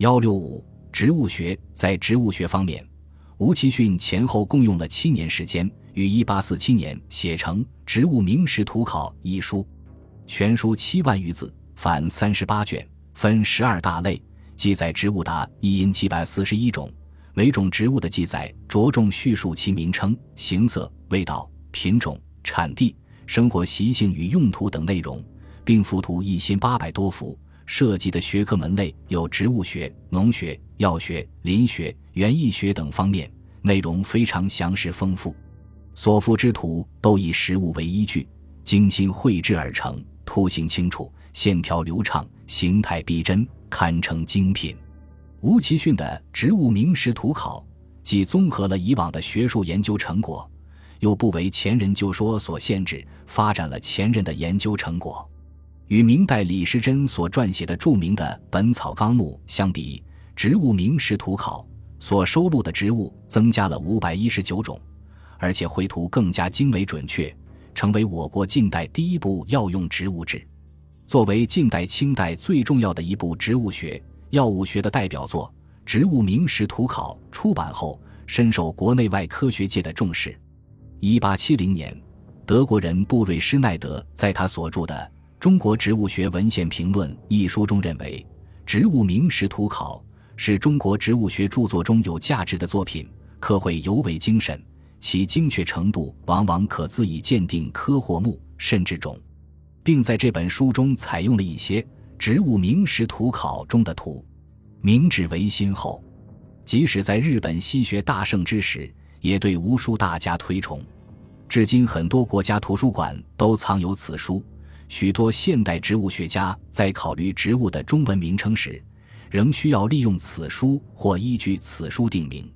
幺六五植物学在植物学方面，吴奇训前后共用了七年时间，于一八四七年写成《植物名实图考》一书，全书七万余字，凡三十八卷，分十二大类，记载植物达一因七百四十一种。每种植物的记载着重叙述其名称、形色、味道、品种、产地、生活习性与用途等内容，并附图一千八百多幅。涉及的学科门类有植物学、农学、药学、林学、园艺学等方面，内容非常详实丰富。所附之图都以实物为依据，精心绘制而成，图形清楚，线条流畅，形态逼真，堪称精品。吴奇训的《植物名实图考》既综合了以往的学术研究成果，又不为前人就说所限制，发展了前人的研究成果。与明代李时珍所撰写的著名的《本草纲目》相比，《植物名实图考》所收录的植物增加了五百一十九种，而且绘图更加精美准确，成为我国近代第一部药用植物志。作为近代清代最重要的一部植物学、药物学的代表作，《植物名实图考》出版后，深受国内外科学界的重视。一八七零年，德国人布瑞施耐德在他所著的。《中国植物学文献评论》一书中认为，《植物名实图考》是中国植物学著作中有价值的作品，刻绘尤为精神，其精确程度往往可自以鉴定科或目甚至种，并在这本书中采用了一些《植物名实图考》中的图。明治维新后，即使在日本西学大盛之时，也对无数大家推崇，至今很多国家图书馆都藏有此书。许多现代植物学家在考虑植物的中文名称时，仍需要利用此书或依据此书定名。